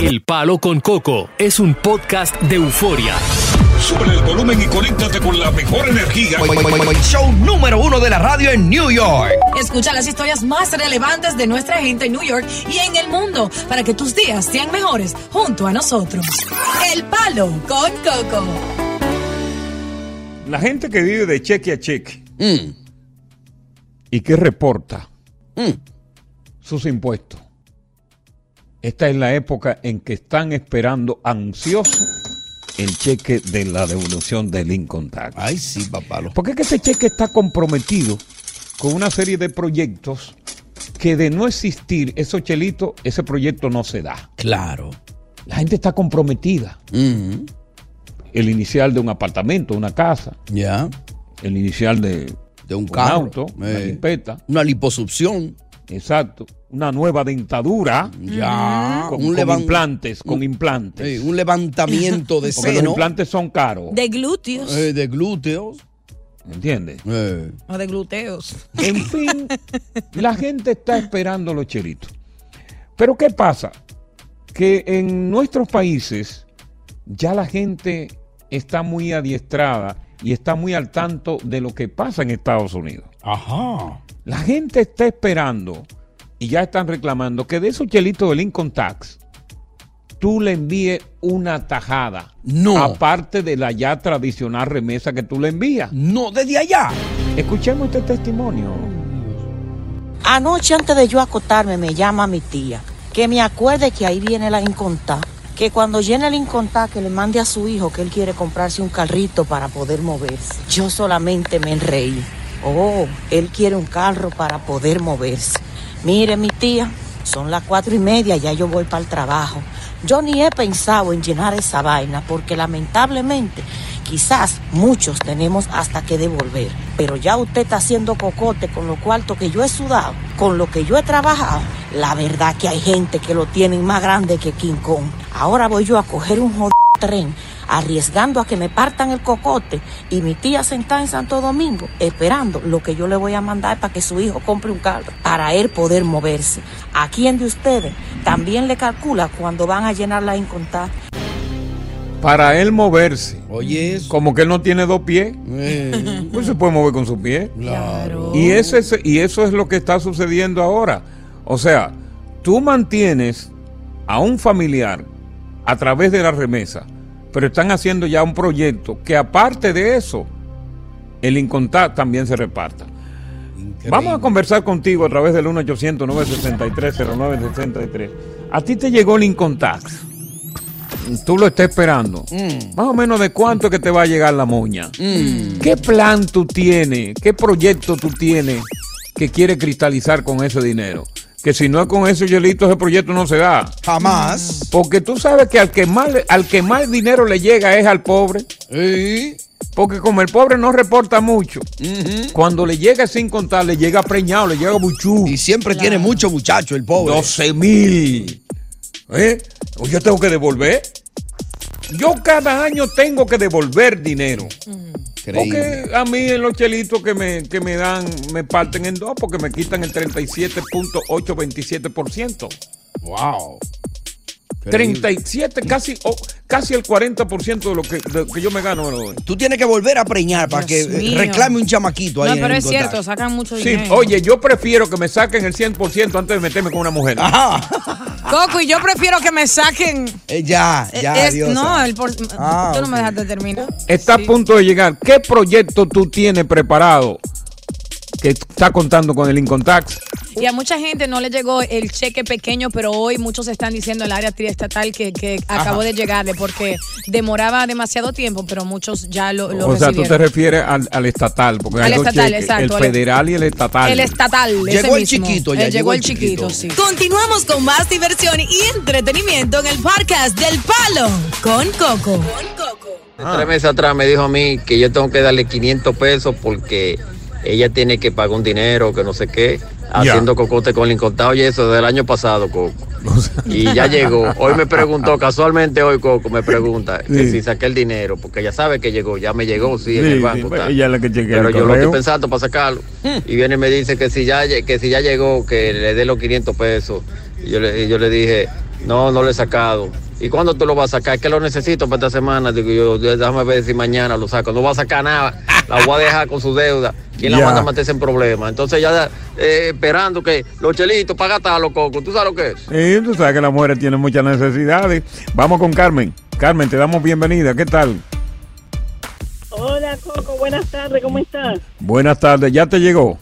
El Palo con Coco es un podcast de euforia. Sube el volumen y conéctate con la mejor energía. Show número uno de la radio en New York. Escucha las historias más relevantes de nuestra gente en New York y en el mundo para que tus días sean mejores junto a nosotros. El Palo con Coco. La gente que vive de cheque a cheque Mm, y que reporta mm. sus impuestos. Esta es la época en que están esperando ansioso el cheque de la devolución del income tax. Ay, sí, papalo. Porque es que ese cheque está comprometido con una serie de proyectos que de no existir esos chelitos, ese proyecto no se da. Claro. La gente está comprometida. El inicial de un apartamento, una casa, Ya. el inicial de, De un un carro. auto, una Eh, limpeta, una liposucción. exacto, una nueva dentadura Ya. con, un, con levan- implantes, con implantes. un levantamiento de Porque los seno. implantes son caros, De glúteos eh, de glúteos. ¿entiendes? Eh, o de gluteos. En fin, la gente está esperando los chelitos. Pero ¿qué pasa? Que en nuestros países ya la gente está muy adiestrada y está muy al tanto de lo que pasa en Estados Unidos. Ajá. La gente está esperando y ya están reclamando que de esos chelitos del income tax tú le envíes una tajada. No. Aparte de la ya tradicional remesa que tú le envías. No, desde allá. Escuchemos este testimonio. Anoche antes de yo acotarme me llama mi tía, que me acuerde que ahí viene la incontá, que cuando llene el incontá que le mande a su hijo que él quiere comprarse un carrito para poder moverse. Yo solamente me reí. Oh, él quiere un carro para poder moverse. Mire mi tía, son las cuatro y media, ya yo voy para el trabajo. Yo ni he pensado en llenar esa vaina porque lamentablemente quizás muchos tenemos hasta que devolver. Pero ya usted está haciendo cocote con lo cuarto que yo he sudado, con lo que yo he trabajado. La verdad que hay gente que lo tienen más grande que King Kong. Ahora voy yo a coger un jodido tren, arriesgando a que me partan el cocote y mi tía sentada en Santo Domingo, esperando lo que yo le voy a mandar para que su hijo compre un carro, para él poder moverse. ¿A quién de ustedes también le calcula cuando van a llenar la incontada? Para él moverse. Oye, eso. Como que él no tiene dos pies, Eh, pues se puede mover con sus pies. claro. Y, ese, es- y eso es lo que está sucediendo ahora. O sea, tú mantienes a un familiar a través de la remesa, pero están haciendo ya un proyecto que aparte de eso, el incontar también se reparta. Increíble. Vamos a conversar contigo a través del 1-800-963-0963. A ti te llegó el Income Tax. Tú lo estás esperando. Mm. Más o menos de cuánto es que te va a llegar la moña. Mm. ¿Qué plan tú tienes? ¿Qué proyecto tú tienes que quieres cristalizar con ese dinero? Que si no es con ese hielito, ese proyecto no se da. Jamás. Porque tú sabes que al que más, al que más dinero le llega es al pobre. Eh, Porque como el pobre no reporta mucho, cuando le llega sin contar, le llega preñado, le llega buchú. Y siempre tiene mucho muchacho el pobre. 12 mil. ¿Eh? ¿O yo tengo que devolver? Yo cada año tengo que devolver dinero. Porque a mí en los chelitos que me, que me dan, me parten en dos porque me quitan el 37.827%. Wow. 37, casi, oh, casi el 40% de lo que, de lo que yo me gano. doy. Tú tienes que volver a preñar para que Dios eh, mío. reclame un chamaquito ahí. No, pero es cierto, sacan mucho Sí, dinero. oye, yo prefiero que me saquen el 100% antes de meterme con una mujer. Ajá. Coco, y yo prefiero que me saquen. Eh, ya, ya, es- diosa. no, el por- Ah, tú no me dejaste terminar. Está Sí. a punto de llegar. ¿Qué proyecto tú tienes preparado que está contando con el Incontax. Y a mucha gente no le llegó el cheque pequeño, pero hoy muchos están diciendo el área triestatal que, que acabó de llegarle porque demoraba demasiado tiempo, pero muchos ya lo, lo o sea, tú te refieres al, al estatal, porque Al hay estatal, exacto, el al- federal y el estatal. El estatal. ese Llegó el mismo. chiquito ya, Eh, llegó el chiquito, sí. Continuamos con más diversión y entretenimiento en el podcast del Palo con Coco. Tres meses atrás me dijo a mí que yo tengo que darle 500 pesos porque ella tiene que pagar un dinero, que no sé qué, haciendo cocote con el incontado y eso del año pasado, Coco. Y ya llegó. Hoy me preguntó, casualmente hoy Coco me pregunta que si saqué el dinero, porque ya sabe que llegó, ya me llegó, sí, en el sí, banco. está. ella es la que chequea Pero yo lo estoy pensando para sacarlo. Y viene y me dice que si ya, que si ya llegó, que le dé los 500 pesos. Y yo le, y yo le dije, no, no lo he sacado. ¿Y cuándo tú lo vas a sacar? Es que lo necesito para esta semana. Digo yo, déjame ver si mañana lo saco. No va a sacar nada. La voy a dejar con su deuda. ¿Quién la manda a meterse en problemas? Entonces ya eh, esperando que los chelitos para gastarlo, Coco. ¿Tú sabes lo que es? Sí, tú sabes que las mujeres tienen muchas necesidades. Vamos con Carmen. Carmen, te damos bienvenida. ¿Qué tal? Hola Coco, buenas tardes, ¿cómo estás? Buenas tardes. ¿Ya te llegó?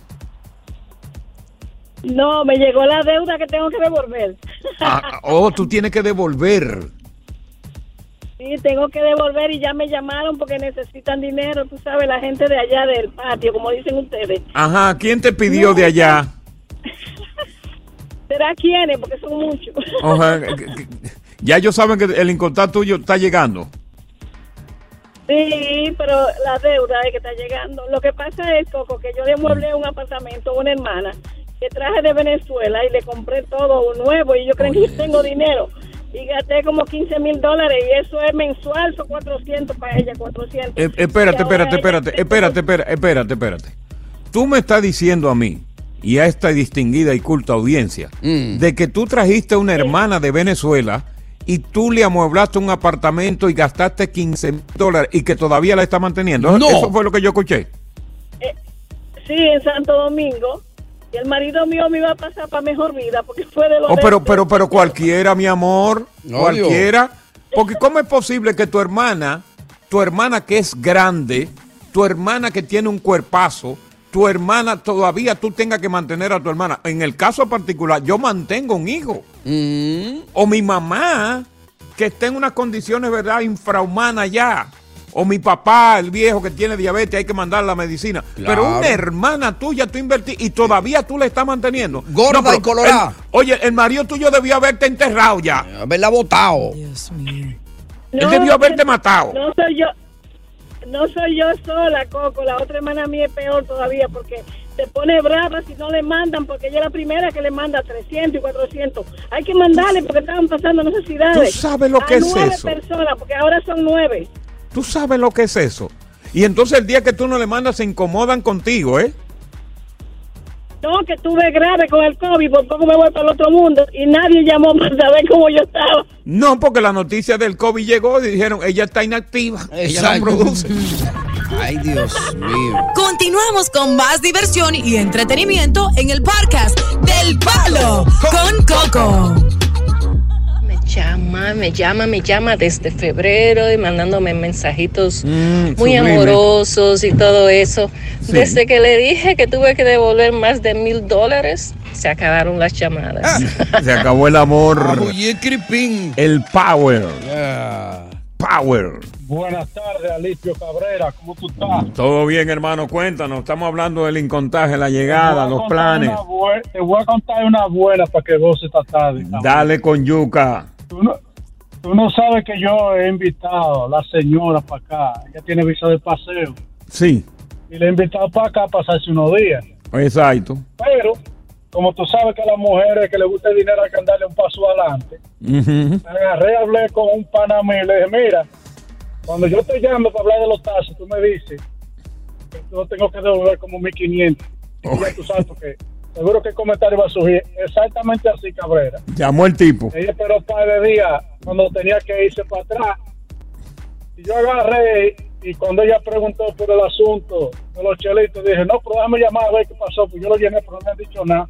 No, me llegó la deuda que tengo que devolver. Ah, oh, tú tienes que devolver. Sí, tengo que devolver y ya me llamaron porque necesitan dinero, tú sabes, la gente de allá del patio, como dicen ustedes. Ajá, ¿quién te pidió de allá? ¿Será quiénes? Porque son muchos. Que- ya ellos saben que el incontar tuyo está llegando. Sí, pero la deuda es que está llegando. Lo que pasa es, Coco, que yo le mueblé un apartamento a una hermana que traje de Venezuela y le compré todo nuevo y yo creo que yo tengo dinero. Y gasté como 15 mil dólares y eso es mensual, son 400 para ella, 400. Eh, espérate, espérate, ella- espérate, espérate, espérate, espérate, espérate. Tú me estás diciendo a mí y a esta distinguida y culta audiencia de que tú trajiste una hermana de Venezuela y tú le amueblaste un apartamento y gastaste 15 mil dólares y que todavía la está manteniendo. No. Eso fue lo que yo escuché. Sí, en Santo Domingo. Y el marido mío me iba a pasar para mejor vida porque fue de los... Oh, pero, pero, pero cualquiera, mi amor, No, cualquiera. Porque ¿cómo es posible que tu hermana, tu hermana que es grande, tu hermana que tiene un cuerpazo, tu hermana todavía tú tengas que mantener a tu hermana? En el caso particular, yo mantengo un hijo. O mi mamá, que está en unas condiciones, ¿verdad?, infrahumanas ya. O mi papá, el viejo que tiene diabetes, hay que mandar la medicina. Claro. Pero una hermana tuya, tú invertiste y todavía tú la estás manteniendo. Gorda pero y colorada. el- oye, el marido tuyo debió haberte enterrado ya. Haberla botado. Dios mío. Él debió haberte matado. No soy yo. No soy yo sola, Coco. La otra hermana mía es peor todavía porque se pone brava si no le mandan, porque ella es la primera que le manda 300 y 400. Hay que mandarle porque estaban pasando necesidades. ¿Tú sabes lo A que es nueve eso? personas, porque ahora son nueve. Tú sabes lo que es eso. Y entonces el día que tú no le mandas se incomodan contigo, ¿eh? No, que estuve grave con el COVID, por poco me voy para el otro mundo y nadie llamó para saber cómo yo estaba. No, porque la noticia del COVID llegó y dijeron, ella está inactiva. Ella no produce. Ay, Dios mío. Continuamos con más diversión y entretenimiento en el podcast del Palo con Coco. Me llama, me llama, me llama desde febrero y mandándome mensajitos Mm, muy sublime. amorosos y todo eso. Sí. Desde que le dije que tuve que devolver más de mil dólares, se acabaron las llamadas. Se acabó el amor. Cripín. El power. Yeah. Power. Buenas tardes, Alicio Cabrera, ¿cómo tú estás? Todo bien, hermano. Cuéntanos. Estamos hablando del incontaje, la llegada, los planes. te voy a contar una buena para que vos esta tarde. Dale con yuca. Tú no, tú no sabes que yo he invitado a la señora para acá. Ella tiene visa de paseo. Sí, Y le he invitado para acá a pasarse unos días. exacto. Pero, como tú sabes que a las mujeres que les gusta el dinero hay que andarle un paso adelante, Ujú. me agarré, hablé con un pana mío y le dije, mira, cuando yo te llame para hablar de los taxis, tú me dices que yo tengo que devolver como 1500. Y ya tú sabes porque seguro que el comentario va a surgir exactamente así, Cabrera. Llamó el tipo. Ella esperó un par de días cuando tenía que irse para atrás. Y yo agarré y cuando ella preguntó por el asunto de los chelitos, dije, no, pero déjame llamar a ver qué pasó, pues yo lo llené, pero no me han dicho nada.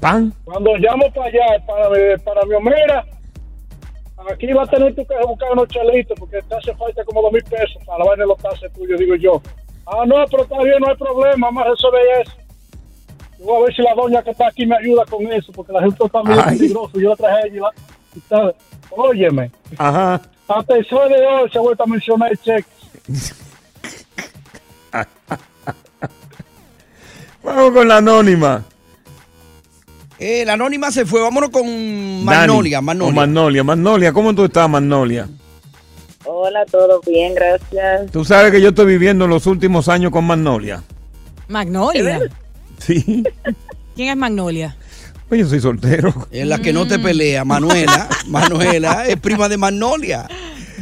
Pan. Cuando llamo para allá, para para mi mira, aquí va a tener tú que buscar unos chelitos porque te hace falta como dos mil pesos para la vaina de los taxes tuyos, digo yo. Ah, no, pero está bien, no hay problema, vamos a resolver eso. Voy a ver si la doña que está aquí me ayuda con eso, porque la gente está muy Ay. peligroso. Yo la traje a ella. y la- y está- Óyeme, Ajá. hasta el sol de hoy se ha vuelto a mencionar el cheque. Vamos con la anónima. Eh, la anónima se fue. Vámonos con Dani. Magnolia. Magnolia. Magnolia. Magnolia, ¿cómo tú estás, Magnolia? Hola, todo bien, gracias. Tú sabes que yo estoy viviendo los últimos años con Magnolia. Magnolia. Sí. ¿Quién es Magnolia? Pues yo soy soltero. Es la que no te pelea, Manuela. Manuela es prima de Magnolia.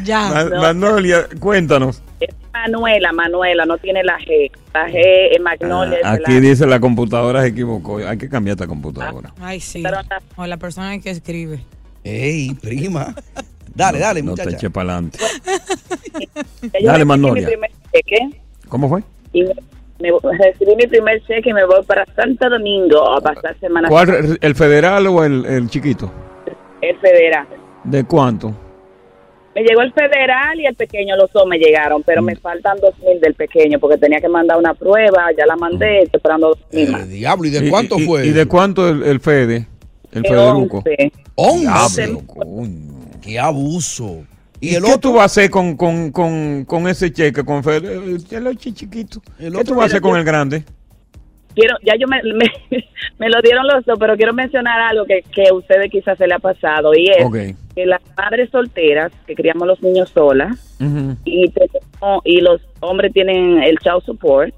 Ya. Ma- Magnolia, cuéntanos. Es Manuela, Manuela, no tiene la G. La G es Magnolia. Ah, Aquí la- dice la computadora se equivocó. Hay que cambiar esta computadora. Ay, sí. O la persona que escribe. Ey, prima. Dale, dale, No te muchacha. eche para adelante. Dale, Magnolia. cheque ¿Cómo fue? y me, recibí mi primer cheque y me voy para Santo Domingo a pasar Semana ¿Cuál. ¿El federal o el, el chiquito? El federal. ¿De cuánto? Me llegó el federal y el pequeño, los dos me llegaron, pero Mm. me faltan dos mil del pequeño porque tenía que mandar una prueba, ya la mandé, estoy esperando dos mil más. Diablo, ¿y de ¿Y- cuánto y- fue? ¿Y de cuánto el, el Fede? El De Federuco. once. ¡Once! Diablo, coño. ¡Qué abuso! ¿Y, ¿Y el qué otro? tú vas a hacer con, con, con, con ese cheque? Con Fede? El, el chiquito. ¿Qué otro? tú vas a hacer con el grande? quiero, ya yo me, me, me lo dieron los dos, pero quiero mencionar algo que, que a ustedes quizás se le ha pasado y es que las madres solteras que criamos los niños solas y, tenemos- y los hombres tienen el child support,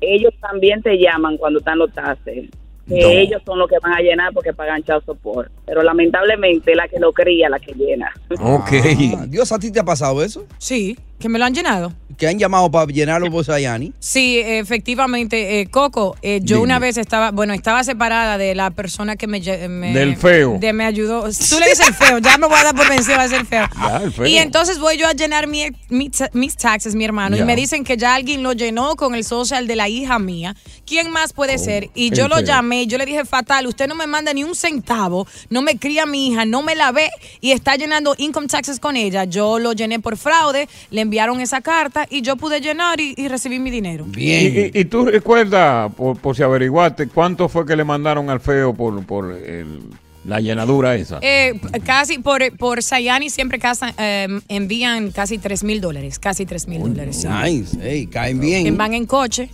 ellos también te llaman cuando están los taxes. Que No. ellos son los que van a llenar porque pagan child support. Pero lamentablemente la que lo cría, la que llena. Ok. Ah, Dios, ¿a ti te ha pasado eso? Sí, que me lo han llenado. Que han llamado para llenarlo vos a Yani. Sí, efectivamente, eh, Coco, eh, yo Dime. una vez estaba, bueno, estaba separada de la persona que me... lle- me- Del feo. De me ayudó. Tú le dices el feo, ya me voy a dar por vencido a ser feo. Ya, el feo. Y entonces voy yo a llenar mi- mis taxes, mi hermano, Ya. y me dicen que ya alguien lo llenó con el social de la hija mía. ¿Quién más puede ser? Y yo lo feo. llamé, yo le dije, fatal, usted no me manda ni un centavo, no me cría mi hija, no me la ve y está llenando income taxes con ella. Yo lo llené por fraude, le enviaron esa carta y yo pude llenar y, y recibí mi dinero. ¿Y, y, y tú recuerdas, por, por si averiguaste, cuánto fue que le mandaron al feo por, por el- la llenadura esa? Eh, casi por, por Sayani siempre casa- eh, envían casi 3 mil dólares, casi 3 mil dólares. Nice. Caen Que bien. van en coche,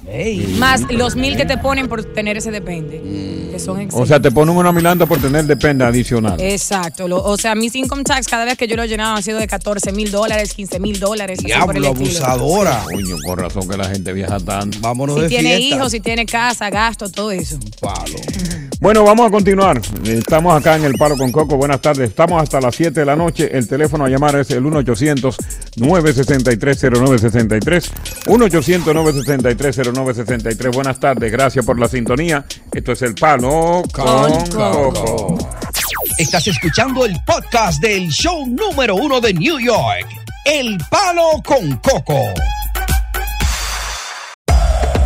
más los mil que te ponen por tener ese depende, que son o sea, te ponen una milanda por tener depende adicional. Exacto, lo- o sea, mis income tax cada vez que yo lo he llenado ha sido de 14 mil dólares, 15 mil dólares. Diablo, abusadora. Coño, con razón que la gente viaja tanto. Vámonos Si de tiene fiesta. hijos, si tiene casa, gasto, todo eso. Palo. Bueno, vamos a continuar. Estamos acá en el Palo con Coco. Buenas tardes. Estamos hasta las 7 de la noche. El teléfono a llamar es el 1-800-963-0963. 1-800-963-0963. Buenas tardes. Gracias por la sintonía. Esto es el Palo con, Con Coco. Coco. Estás escuchando el podcast del show número uno de New York. El Palo con Coco.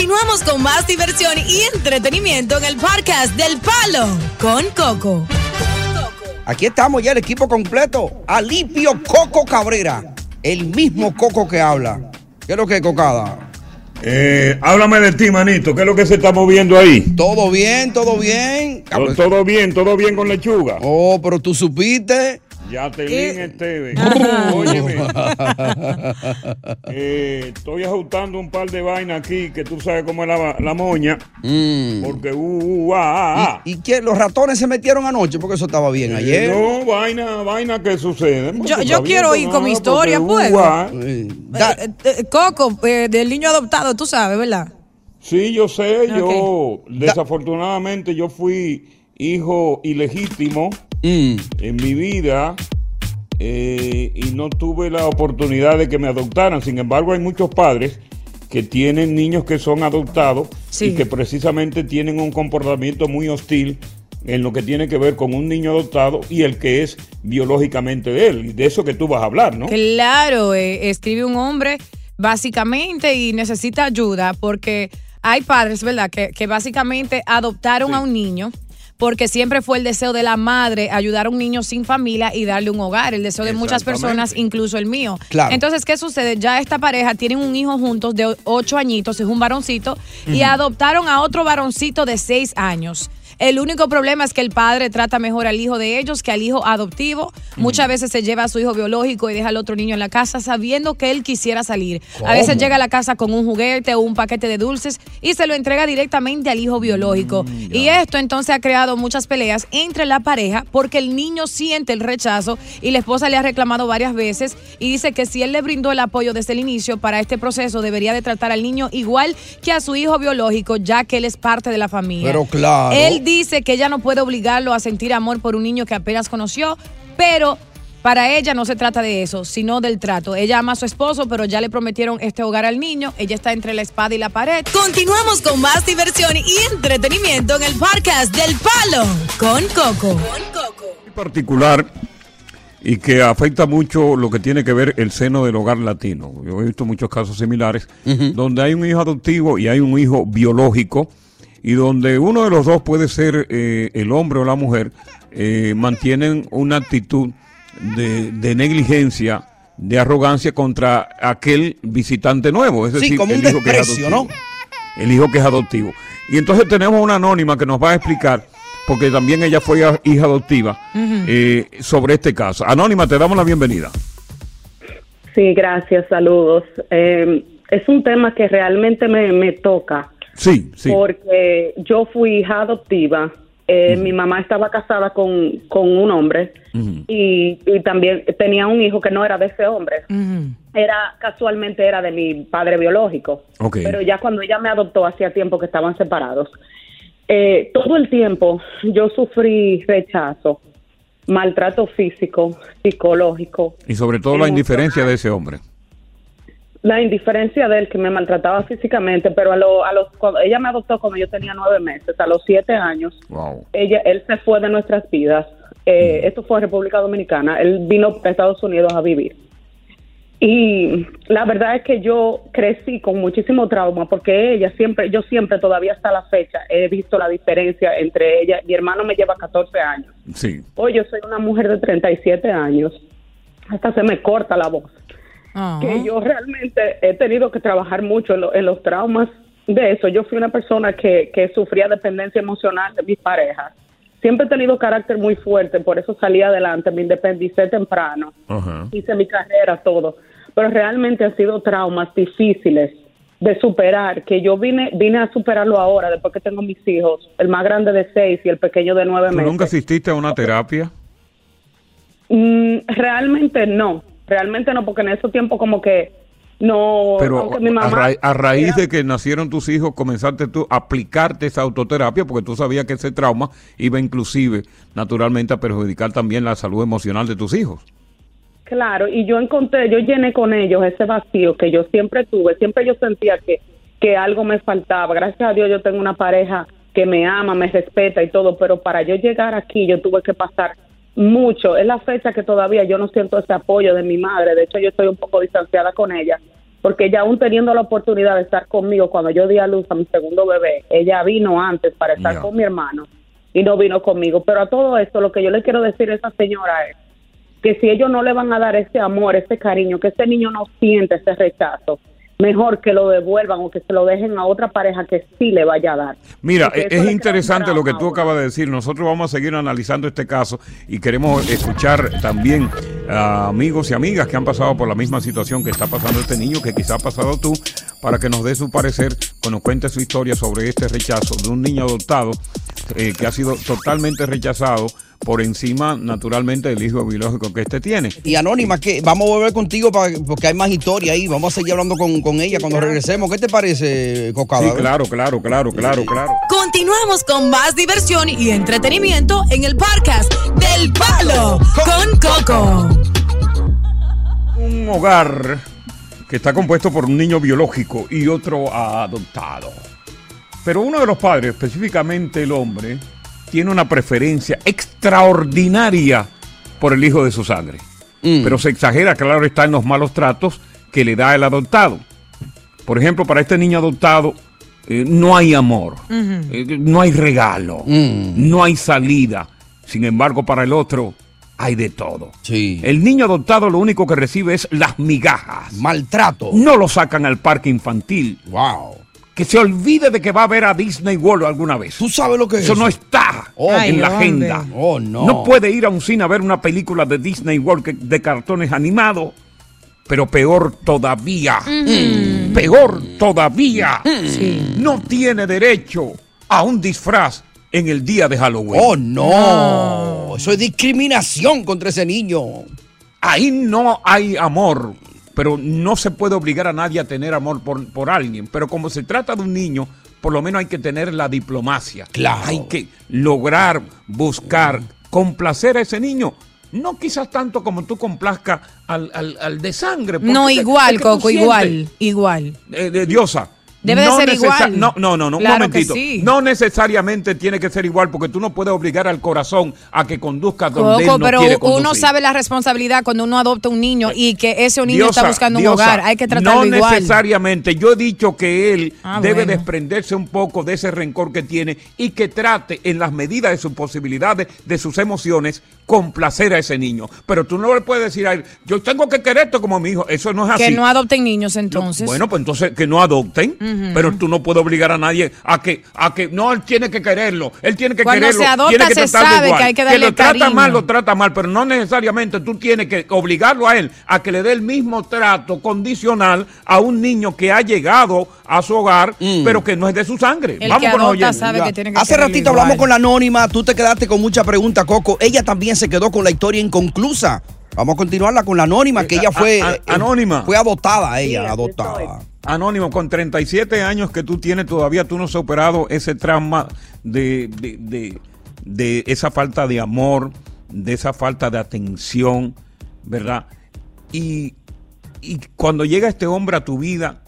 Continuamos con más diversión y entretenimiento en el podcast del Palo con Coco. Aquí estamos ya el equipo completo. Alipio Coco Cabrera. El mismo Coco que habla. ¿Qué es lo que es, Cocada? Eh, háblame de ti, manito. ¿Qué es lo que se está moviendo ahí? Todo bien, todo bien. Todo, todo bien, todo bien con lechuga. Oh, pero tú supiste. Ya te vi Eh, en TV. Ajá. Óyeme. Eh, estoy ajustando un par de vainas aquí que tú sabes cómo es la, la moña. Porque, uh, uh, ah, ah, ah. Mm. ¿Y, y qué? ¿Los ratones se metieron anoche? Porque eso estaba bien ayer. No, vaina, vaina que sucede. Yo, yo quiero ir con mi historia, pues. Eh, eh, eh, Coco, eh, del niño adoptado, tú sabes, ¿verdad? Sí, yo sé, yo desafortunadamente yo fui hijo ilegítimo Mm. en mi vida eh, y no tuve la oportunidad de que me adoptaran. Sin embargo, hay muchos padres que tienen niños que son adoptados y que precisamente tienen un comportamiento muy hostil en lo que tiene que ver con un niño adoptado y el que es biológicamente de él. Y de eso que tú vas a hablar, ¿no? Claro, eh, escribe un hombre básicamente y necesita ayuda porque hay padres, ¿verdad?, que, que básicamente adoptaron a un niño porque siempre fue el deseo de la madre ayudar a un niño sin familia y darle un hogar, el deseo de muchas personas, incluso el mío. Claro. Entonces, ¿qué sucede? Ya esta pareja tienen un hijo juntos de ocho añitos, es un varoncito, y adoptaron a otro varoncito de seis años. El único problema es que el padre trata mejor al hijo de ellos que al hijo adoptivo. Muchas veces se lleva a su hijo biológico y deja al otro niño en la casa sabiendo que él quisiera salir. A veces llega a la casa con un juguete o un paquete de dulces y se lo entrega directamente al hijo biológico. y esto entonces ha creado muchas peleas entre la pareja porque el niño siente el rechazo y la esposa le ha reclamado varias veces y dice que si él le brindó el apoyo desde el inicio para este proceso debería de tratar al niño igual que a su hijo biológico ya que él es parte de la familia. Pero claro. Él dice que ella no puede obligarlo a sentir amor por un niño que apenas conoció, pero para ella no se trata de eso, sino del trato. Ella ama a su esposo, pero ya le prometieron este hogar al niño. Ella está entre la espada y la pared. Continuamos con más diversión y entretenimiento en el podcast del Palo con Coco. particular y que afecta mucho lo que tiene que ver el seno del hogar latino. Yo he visto muchos casos similares donde hay un hijo adoptivo y hay un hijo biológico y donde uno de los dos puede ser eh, el hombre o la mujer, eh, mantienen una actitud de, de negligencia, de arrogancia contra aquel visitante nuevo. Es Sí, decir, como un el hijo que es adoptivo. El hijo que es adoptivo. Y entonces tenemos una anónima que nos va a explicar, porque también ella fue a- hija adoptiva, eh, sobre este caso. Anónima, te damos la bienvenida. Sí, gracias, saludos. Eh, es un tema que realmente me, me toca Sí, sí. porque yo fui hija adoptiva. Eh, Mi mamá estaba casada con, con un hombre y, y también tenía un hijo que no era de ese hombre. Era casualmente era de mi padre biológico. Ok. Pero ya cuando ella me adoptó hacía tiempo que estaban separados. Eh, todo el tiempo yo sufrí rechazo, maltrato físico, psicológico, Y sobre todo la indiferencia de ese hombre. La indiferencia de él que me maltrataba físicamente, pero a, lo- a los cuando ella me adoptó cuando yo tenía nueve meses, a los siete años, Wow. ella él se fue de nuestras vidas. Eh, Esto fue en República Dominicana. Él vino a Estados Unidos a vivir. Y la verdad es que yo crecí con muchísimo trauma porque ella siempre, yo siempre todavía hasta la fecha he visto la diferencia entre ella. Mi hermano me lleva 14 años. Sí. Hoy yo soy una mujer de 37 años. Hasta se me corta la voz. Que yo realmente he tenido que trabajar mucho en, lo- en los traumas de eso. Yo fui una persona que, que sufría dependencia emocional de mis parejas. Siempre he tenido carácter muy fuerte, por eso salí adelante, me independicé temprano, hice mi carrera, todo. Pero realmente han sido traumas difíciles de superar, que yo vine, vine a superarlo ahora, después que tengo mis hijos, el más grande de seis y el pequeño de nueve ¿Tú meses. nunca asististe a una terapia? Mm, realmente no, realmente no, porque en ese tiempo como que no, Pero ra- a raíz de que nacieron tus hijos, comenzaste tú a aplicarte esa autoterapia porque tú sabías que ese trauma iba inclusive, naturalmente, a perjudicar también la salud emocional de tus hijos. Claro, y yo encontré, yo llené con ellos ese vacío que yo siempre tuve, siempre yo sentía que, que algo me faltaba. Gracias a Dios yo tengo una pareja que me ama, me respeta y todo, pero para yo llegar aquí yo tuve que pasar mucho. Es la fecha que todavía yo no siento ese apoyo de mi madre, de hecho yo estoy un poco distanciada con ella, porque ella aún teniendo la oportunidad de estar conmigo cuando yo di a luz a mi segundo bebé, ella vino antes para estar con mi hermano y no vino conmigo. Pero a todo esto, lo que yo le quiero decir a esa señora es que si ellos no le van a dar ese amor, ese cariño, que ese niño no siente ese rechazo, mejor que lo devuelvan o que se lo dejen a otra pareja que sí le vaya a dar. Mira, Porque e- es interesante lo que tú acabas de decir. Nosotros vamos a seguir analizando este caso y queremos escuchar también a amigos y amigas que han pasado por la misma situación que está pasando este niño, que quizá ha pasado tú, para que nos dé su parecer, que nos cuente su historia sobre este rechazo de un niño adoptado eh, que ha sido totalmente rechazado por encima, naturalmente, del hijo biológico que este tiene. Y Anónima, que vamos a volver contigo para, porque hay más historia ahí. Vamos a seguir hablando con, con ella cuando regresemos. ¿Qué te parece, Cocada? Sí, claro, claro, claro, claro, claro. Continuamos con más diversión y entretenimiento en el podcast del Palo con Coco. Un hogar que está compuesto por un niño biológico y otro adoptado. Pero uno de los padres, específicamente el hombre, tiene una preferencia extraordinaria por el hijo de su sangre. Pero se exagera, claro, está en los malos tratos que le da el adoptado. Por ejemplo, para este niño adoptado eh, no hay amor, eh, no hay regalo, no hay salida. Sin embargo, para el otro hay de todo. El niño adoptado lo único que recibe es las migajas. Maltrato. No lo sacan al parque infantil. Wow. Que se olvide de que va a ver a Disney World alguna vez. ¿Tú sabes lo que es Eso no está Oh, en Ay, la hombre. agenda. Oh, no. No puede ir a un cine a ver una película de Disney World que- de cartones animados. Pero peor todavía. Mm. Peor todavía. No tiene derecho a un disfraz en el día de Halloween. Oh, no. Eso es discriminación contra ese niño. Ahí no hay amor, pero no se puede obligar a nadie a tener amor por, por alguien. Pero como se trata de un niño, por lo menos hay que tener la diplomacia. Claro. Hay que lograr, buscar, complacer a ese niño. No quizás tanto como tú complazcas al, al- al de sangre. No, igual, Coco, igual, igual. eh, de diosa. Debe de ser igual. No, no, no, no, un Claro momentito. sí. No necesariamente tiene que ser igual porque tú no puedes obligar al corazón a que conduzca donde Coco, él no pero quiere uno conducir. sabe la responsabilidad cuando uno adopta un niño y que ese niño Diosa, está buscando un hogar. Hay que tratarlo no igual. necesariamente. Yo he dicho que él Ah, debe bueno. desprenderse un poco de ese rencor que tiene y que trate, en las medidas de sus posibilidades, de sus emociones, complacer a ese niño. Pero tú no le puedes decir a él, yo tengo que quererte como mi hijo. Eso no es así. Que no adopten niños entonces. Bueno, pues entonces que no adopten, Pero tú no puedes obligar a nadie a que, a que no, él tiene que quererlo, él tiene que Cuando quererlo, se adopta, tiene que se sabe igual. que hay que darle lo trata cariño. mal, lo trata mal, pero no necesariamente tú tienes que obligarlo a él a que le dé el mismo trato condicional a un niño que ha llegado a su hogar, pero que no es de su sangre. El Vamos que con oyentes. sabe Ya. que tiene que Hace ratito igual. hablamos con la anónima, tú te quedaste con mucha pregunta, Coco. Ella también se quedó con la historia inconclusa. Vamos a continuarla con la anónima, que ella fue. A- a- eh, anónima. Fue adoptada, ella, adoptada. Anónimo, con 37 años que tú tienes, todavía tú no has superado ese trauma de, de, de- de esa falta de amor, de esa falta de atención, ¿verdad? Y, y cuando llega este hombre a tu vida,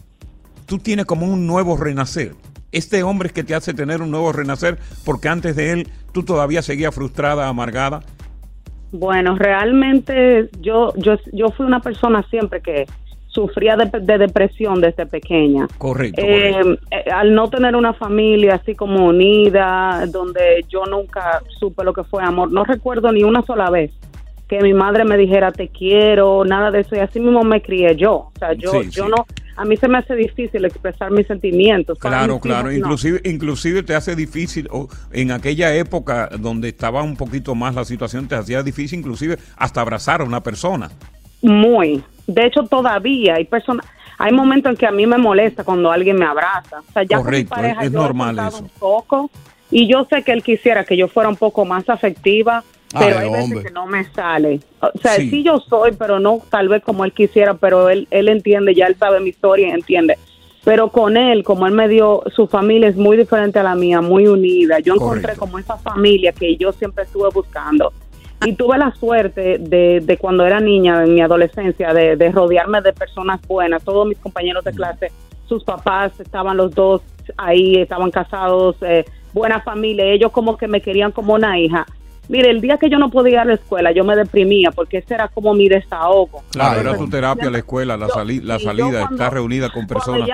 tú tienes como un nuevo renacer. Este hombre es que te hace tener un nuevo renacer porque antes de él tú todavía seguías frustrada, amargada. Bueno, realmente yo, yo, yo fui una persona siempre que sufría de, de depresión desde pequeña. Correcto. Eh, eh, al no tener una familia así como unida, donde yo nunca supe lo que fue amor, no recuerdo ni una sola vez que mi madre me dijera te quiero, nada de eso, y así mismo me crié yo. O sea, yo, Sí, yo sí. no, a mí se me hace difícil expresar mis sentimientos. Claro, mis claro. hijos, no. Inclusive, inclusive te hace difícil, o en aquella época donde estaba un poquito más la situación, te hacía difícil inclusive hasta abrazar a una persona. Muy. De hecho, todavía hay personas, hay momentos en que a mí me molesta cuando alguien me abraza. O sea, ya con mi Correcto, pareja es- yo normal eso. un poco y yo sé que él quisiera que yo fuera un poco más afectiva, pero Ay, hay veces hombre. que no me sale. O sea, Sí. sí. yo soy, pero no tal vez como él quisiera, pero él él entiende, ya él sabe mi historia y entiende. Pero con él, como él me dio, su familia es muy diferente a la mía, muy unida. Yo encontré Correcto. como esa familia que yo siempre estuve buscando. Y tuve la suerte de, de cuando era niña, en mi adolescencia, de, de rodearme de personas buenas. Todos mis compañeros de clase, sus papás estaban los dos ahí, estaban casados, eh, buena familia. Ellos como que me querían como una hija. Mire, el día que yo no podía ir a la escuela, yo me deprimía porque ese era como mi desahogo. Claro, era tu terapia, la escuela, la, sali- la salida, cuando- estar reunida con personas.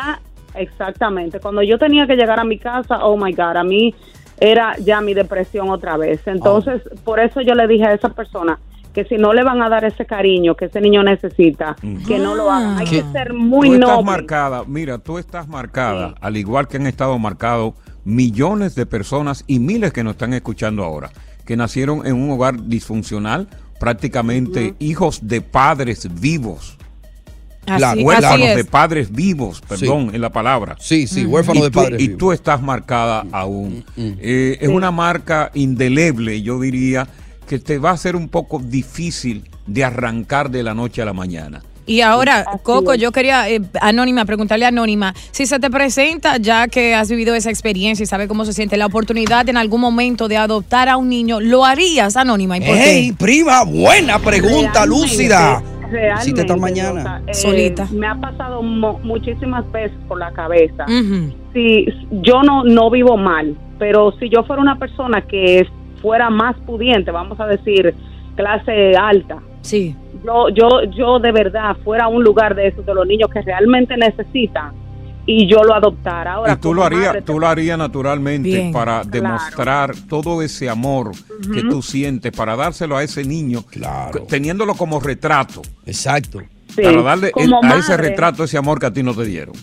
exactamente. Cuando yo tenía que llegar a mi casa, oh my God, a mí era ya mi depresión otra vez. Entonces, por eso yo le dije a esa persona que si no le van a dar ese cariño que ese niño necesita, que no lo hagan. Hay que ser muy tú estás noble. marcada, mira, tú estás marcada, al igual que han estado marcados millones de personas y miles que nos están escuchando ahora, que nacieron en un hogar disfuncional, prácticamente hijos de padres vivos. Así- así huérfanos es. de padres vivos, perdón, en la palabra. Sí, sí, huérfanos de padres Y vivos. tú estás marcada aún. Eh, es una marca indeleble, yo diría, que te va a ser un poco difícil de arrancar de la noche a la mañana. Y ahora, Coco, yo quería, eh, Anónima, preguntarle a Anónima, si se te presenta, ya que has vivido esa experiencia y sabes cómo se siente, la oportunidad en algún momento de adoptar a un niño, ¿lo harías, Anónima? ¿Y por qué? ¡Ey, prima! Buena pregunta, lúcida. Realmente, Hiciste esta o mañana. sea, eh, Solita. Me ha pasado mo- muchísimas veces por la cabeza. Si yo no, no vivo mal, pero si yo fuera una persona que fuera más pudiente, vamos a decir, clase alta. Sí. Yo, yo, yo de verdad fuera a un lugar de esos, de los niños que realmente necesitan, y yo lo adoptara. Ahora, Y tú lo harías, madre, tú lo harías naturalmente Bien. para Claro. demostrar todo ese amor que tú sientes, para dárselo a ese niño, teniéndolo como retrato. Exacto. Sí, Para darle el- a ese retrato ese amor que a ti no te dieron.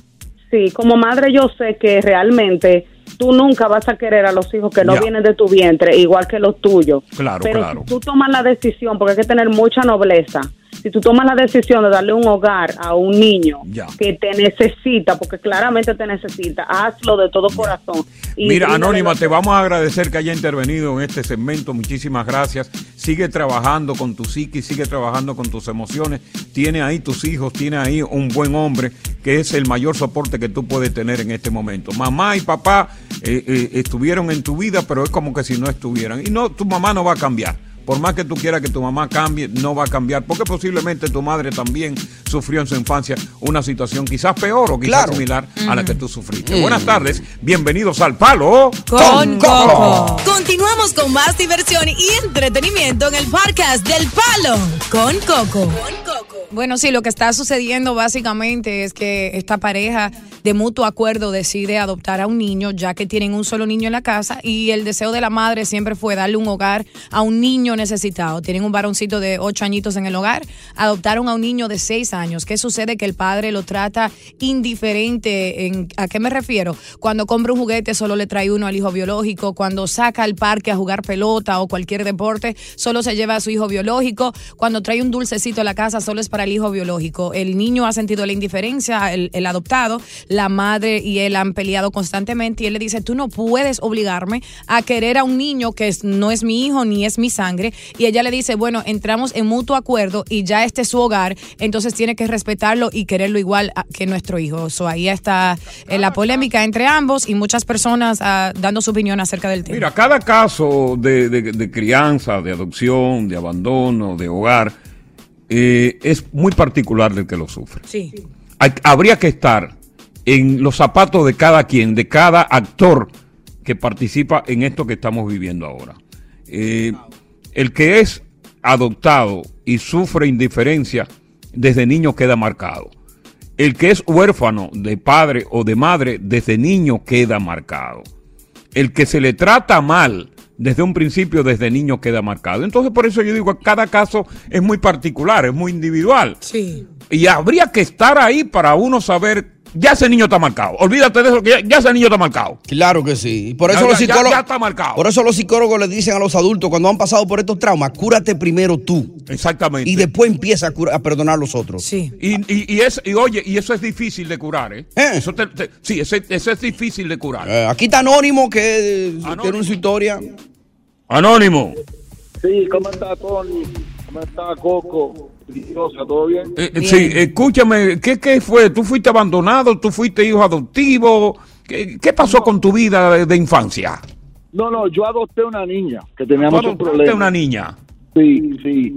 Sí, como madre yo sé que realmente tú nunca vas a querer a los hijos que no Ya. vienen de tu vientre, igual que los tuyos. Claro, Pero claro. si tú tomas la decisión, porque hay que tener mucha nobleza, si tú tomas la decisión de darle un hogar a un niño Ya. que te necesita, porque claramente te necesita, hazlo de todo corazón. Y Mira, Anónima, te vamos a agradecer que haya intervenido en este segmento. Muchísimas gracias. Sigue trabajando con tu psiquis, sigue trabajando con tus emociones. Tiene ahí tus hijos, tiene ahí un buen hombre que es el mayor soporte que tú puedes tener en este momento. Mamá y papá eh, eh, estuvieron en tu vida, pero es como que si no estuvieran. Y no, tu mamá no va a cambiar. Por más que tú quieras que tu mamá cambie, no va a cambiar, porque posiblemente tu madre también sufrió en su infancia una situación quizás peor o quizás Claro. similar a la que tú sufriste. Buenas tardes, bienvenidos al Palo Con Coco. Continuamos con más diversión y entretenimiento en el podcast del Palo con Coco. Bueno, sí, lo que está sucediendo básicamente es que esta pareja de mutuo acuerdo decide adoptar a un niño, ya que tienen un solo niño en la casa y el deseo de la madre siempre fue darle un hogar a un niño necesitado. Tienen un varoncito de ocho añitos en el hogar, adoptaron a un niño de seis años. ¿Qué sucede? Que el padre lo trata indiferente. En, ¿A qué me refiero? Cuando compra un juguete solo le trae uno al hijo biológico, cuando saca al parque a jugar pelota o cualquier deporte, solo se lleva a su hijo biológico, cuando trae un dulcecito a la casa solo es para el hijo biológico. El niño ha sentido la indiferencia, el, adoptado, la madre y él han peleado constantemente y él le dice, tú no puedes obligarme a querer a un niño que no es mi hijo ni es mi sangre. Y ella le dice, bueno, entramos en mutuo acuerdo y ya este es su hogar, entonces tiene que respetarlo y quererlo igual a- que nuestro hijo. So, ahí está eh, la polémica entre ambos y muchas personas ah, dando su opinión acerca del tema. Mira, cada caso de, de- de crianza, de adopción, de abandono, de hogar, eh, es muy particular del que lo sufre. Sí. Hay- habría que estar en los zapatos de cada quien, de cada actor que participa en esto que estamos viviendo ahora. Eh, el que es adoptado y sufre indiferencia desde niño queda marcado. El que es huérfano de padre o de madre desde niño queda marcado. El que se le trata mal desde un principio, desde niño queda marcado. Entonces, por eso yo digo, cada caso es muy particular, es muy individual. Sí. Y habría que estar ahí para uno saber, ya ese niño está marcado. Olvídate de eso, que ya, ya ese niño está marcado. Claro que sí. Y Por eso Ya- los psicólogos. ya está marcado. Por eso los psicólogos le dicen a los adultos cuando han pasado por estos traumas, cúrate primero tú. Exactamente. Y después empieza a, cura- a perdonar a los otros. Sí. Y, y, y es, y oye, y eso es difícil de curar, ¿eh? Eso te- te- sí, ese- eso es difícil de curar. Eh, aquí está Anónimo que eh, tiene su historia. Anónimo. Sí, ¿cómo está Tony? ¿Cómo está Coco? Diosa, ¿todo bien? Eh, eh, sí, escúchame, ¿qué, ¿qué fue? ¿Tú fuiste abandonado? ¿Tú fuiste hijo adoptivo? ¿Qué, qué pasó con tu vida de, de infancia? No, no, yo adopté una niña que tenía ¿Tú muchos problemas. una niña? Sí, sí.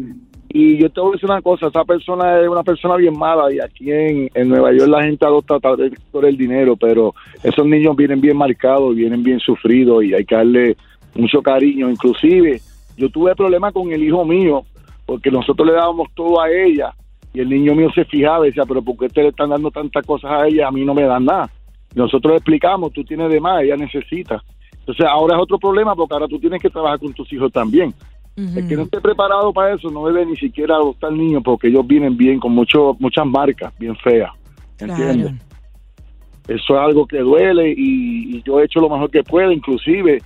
Y yo te voy a decir una cosa, esa persona es una persona bien mala y aquí en, en Nueva York la gente adopta tal vez por el dinero, pero esos niños vienen bien marcados, vienen bien sufridos y hay que darle mucho cariño. Inclusive Yo tuve problemas con el hijo mío, porque nosotros le dábamos todo a ella, y el niño mío se fijaba y decía, pero ¿por qué ustedes le están dando tantas cosas a ella? A mí no me dan nada. Nosotros le explicamos, tú tienes de más, ella necesita. Entonces ahora es otro problema porque ahora tú tienes que trabajar con tus hijos también. El que no esté preparado para eso no debe ni siquiera adoptar niños porque ellos vienen bien con mucho, muchas marcas bien feas. ¿Entiendes? Eso es algo que duele y, y yo he hecho lo mejor que puedo. Inclusive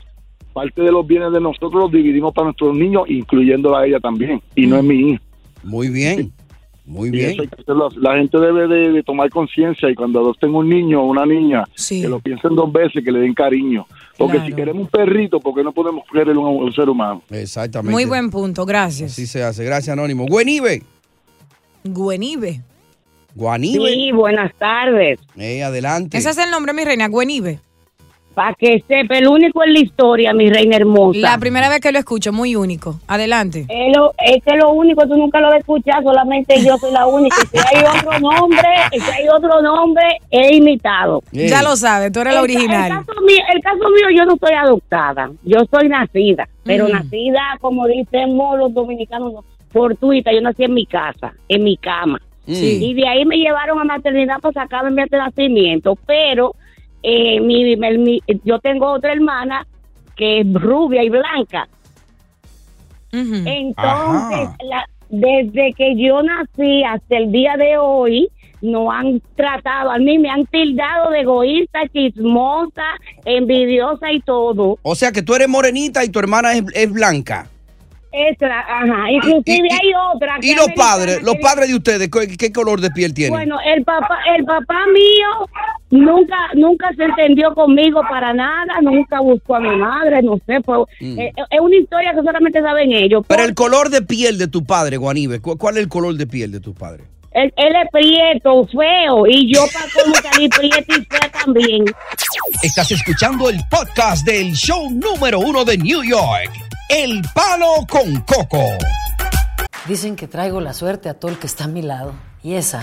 parte de los bienes de nosotros los dividimos para nuestros niños, incluyéndola a ella también. Y no es mi hija. Muy bien. Muy Y bien. La gente debe de, de tomar conciencia y cuando adopten un niño o una niña, que lo piensen dos veces, que le den cariño. Porque si queremos un perrito, ¿por qué no podemos querer un, un ser humano? Exactamente. Muy buen punto, gracias. Así se hace. Gracias, Anónimo. Guenive. Guenive. Guanive. Sí, buenas tardes. Eh, adelante. Ese es el nombre, mi reina, Guenive. Para que sepa, el único en la historia, mi reina hermosa. La primera vez que lo escucho, muy único. Adelante. Es, lo, es que lo único, tú nunca lo vas a escuchar, solamente yo soy la única. Si hay otro nombre, si hay otro nombre, he imitado. Ya lo sabes, tú eres la El- original. El caso, mío, el caso mío, yo no soy adoptada, yo soy nacida, pero Ujú. nacida, como decimos los dominicanos, no, fortuita, yo nací en mi casa, en mi cama. Sí. Y de ahí me llevaron a maternidad para sacarme mi nacimiento, pero eh, mi, mi- mi- yo tengo otra hermana que es rubia y blanca. Entonces, la- desde que yo nací hasta el día de hoy, no han tratado, a mí me han tildado de egoísta, chismosa, envidiosa y todo. O sea que tú eres morenita y tu hermana es, es blanca. Esa, ajá, inclusive hay otra. que ¿Y los padres? ¿Los padres de ustedes? ¿Qué, qué color de piel tienen? Bueno, el papá, el papá mío nunca, nunca se entendió conmigo para nada, nunca buscó a mi madre, no sé, fue, Mm. eh, es una historia que solamente saben ellos. Pero el color de piel de tu padre, Guanive, ¿cu- ¿cuál es el color de piel de tu padre? Él, él es prieto, feo, y yo para como salir prieta y fea también. Estás escuchando el podcast del show número uno de New York, El Palo con Coco. Dicen que traigo la suerte a todo el que está a mi lado. Y esa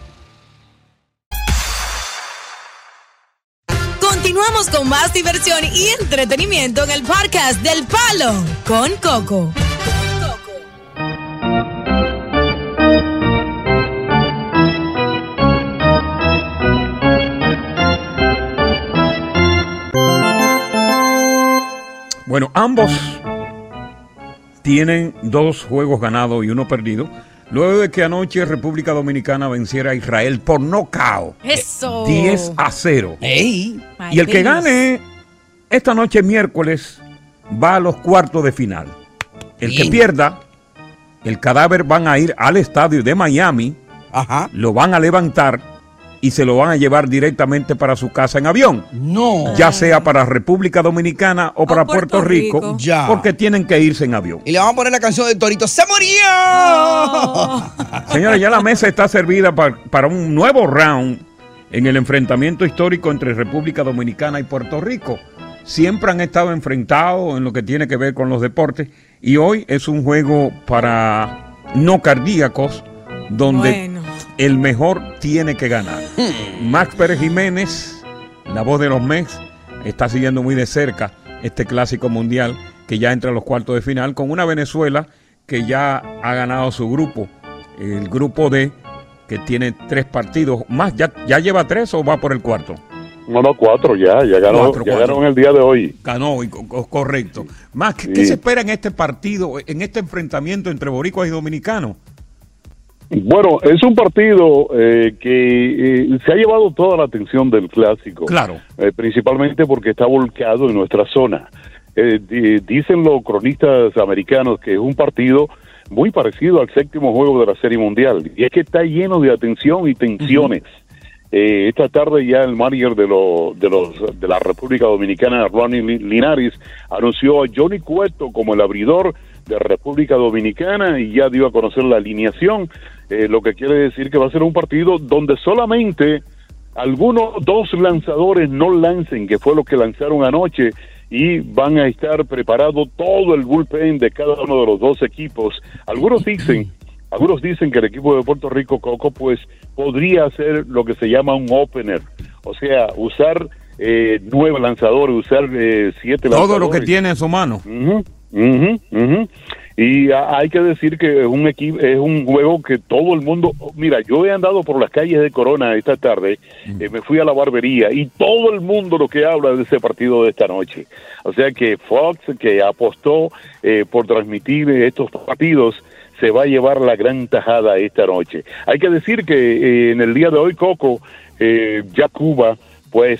Continuamos con más diversión y entretenimiento en el podcast del Palo con Coco. Bueno, ambos tienen dos juegos ganados y uno perdido. Luego de que anoche República Dominicana venciera a Israel por nocaut. Eso. 10 a 0. My y el que gane esta noche miércoles va a los cuartos de final. El que pierda, el cadáver van a ir al estadio de Miami, lo van a levantar y se lo van a llevar directamente para su casa en avión. No. Ya sea para República Dominicana o para Puerto Puerto, Rico, Rico. Ya. porque tienen que irse en avión. Y le vamos a poner la canción de Torito. ¡Se murió! Señores, ya la mesa está servida pa- para un nuevo round en el enfrentamiento histórico entre República Dominicana y Puerto Rico. Siempre han estado enfrentados en lo que tiene que ver con los deportes y hoy es un juego para no cardíacos donde Bueno. El mejor tiene que ganar. Max Pérez Jiménez, la voz de los Mex, está siguiendo muy de cerca este clásico mundial que ya entra a los cuartos de final con una Venezuela que ya ha ganado su grupo, el grupo D, que tiene tres partidos más. ¿Ya, ya lleva tres o va por el cuarto? No, no, cuatro ya, ya ganó, Cuatro, ya cuatro. ganó en el día de hoy. Ganó, correcto. Más, ¿qué, Sí. qué se espera en este partido, en este enfrentamiento entre boricuas y dominicanos? Bueno, es un partido eh, que eh, se ha llevado toda la atención del clásico. Claro. Eh, principalmente porque está volcado en nuestra zona. Eh, di- dicen los cronistas americanos que es un partido muy parecido al séptimo juego de la Serie Mundial. Y es que está lleno de atención y tensiones. Eh, esta tarde ya el manager de, los de, los, de la República Dominicana, Ronnie Li- Linares, anunció a Johnny Cueto como el abridor de República Dominicana y ya dio a conocer la alineación. Eh, lo que quiere decir que va a ser un partido donde solamente algunos dos lanzadores no lancen, que fue lo que lanzaron anoche, y van a estar preparado todo el bullpen de cada uno de los dos equipos. Algunos dicen, algunos dicen que el equipo de Puerto Rico Coco pues podría hacer lo que se llama un opener, o sea, usar eh, nueve lanzadores, usar eh, siete Todo lanzadores. lo que tiene en su mano. Ujú, ujú, ujú. Y hay que decir que es un equipo, es un juego que todo el mundo, mira, yo he andado por las calles de Corona esta tarde, eh, me fui a la barbería y todo el mundo lo que habla de ese partido de esta noche. O sea que Fox, que apostó eh, por transmitir estos partidos, se va a llevar la gran tajada esta noche. Hay que decir que eh, en el día de hoy, Coco, eh, ya Cuba, pues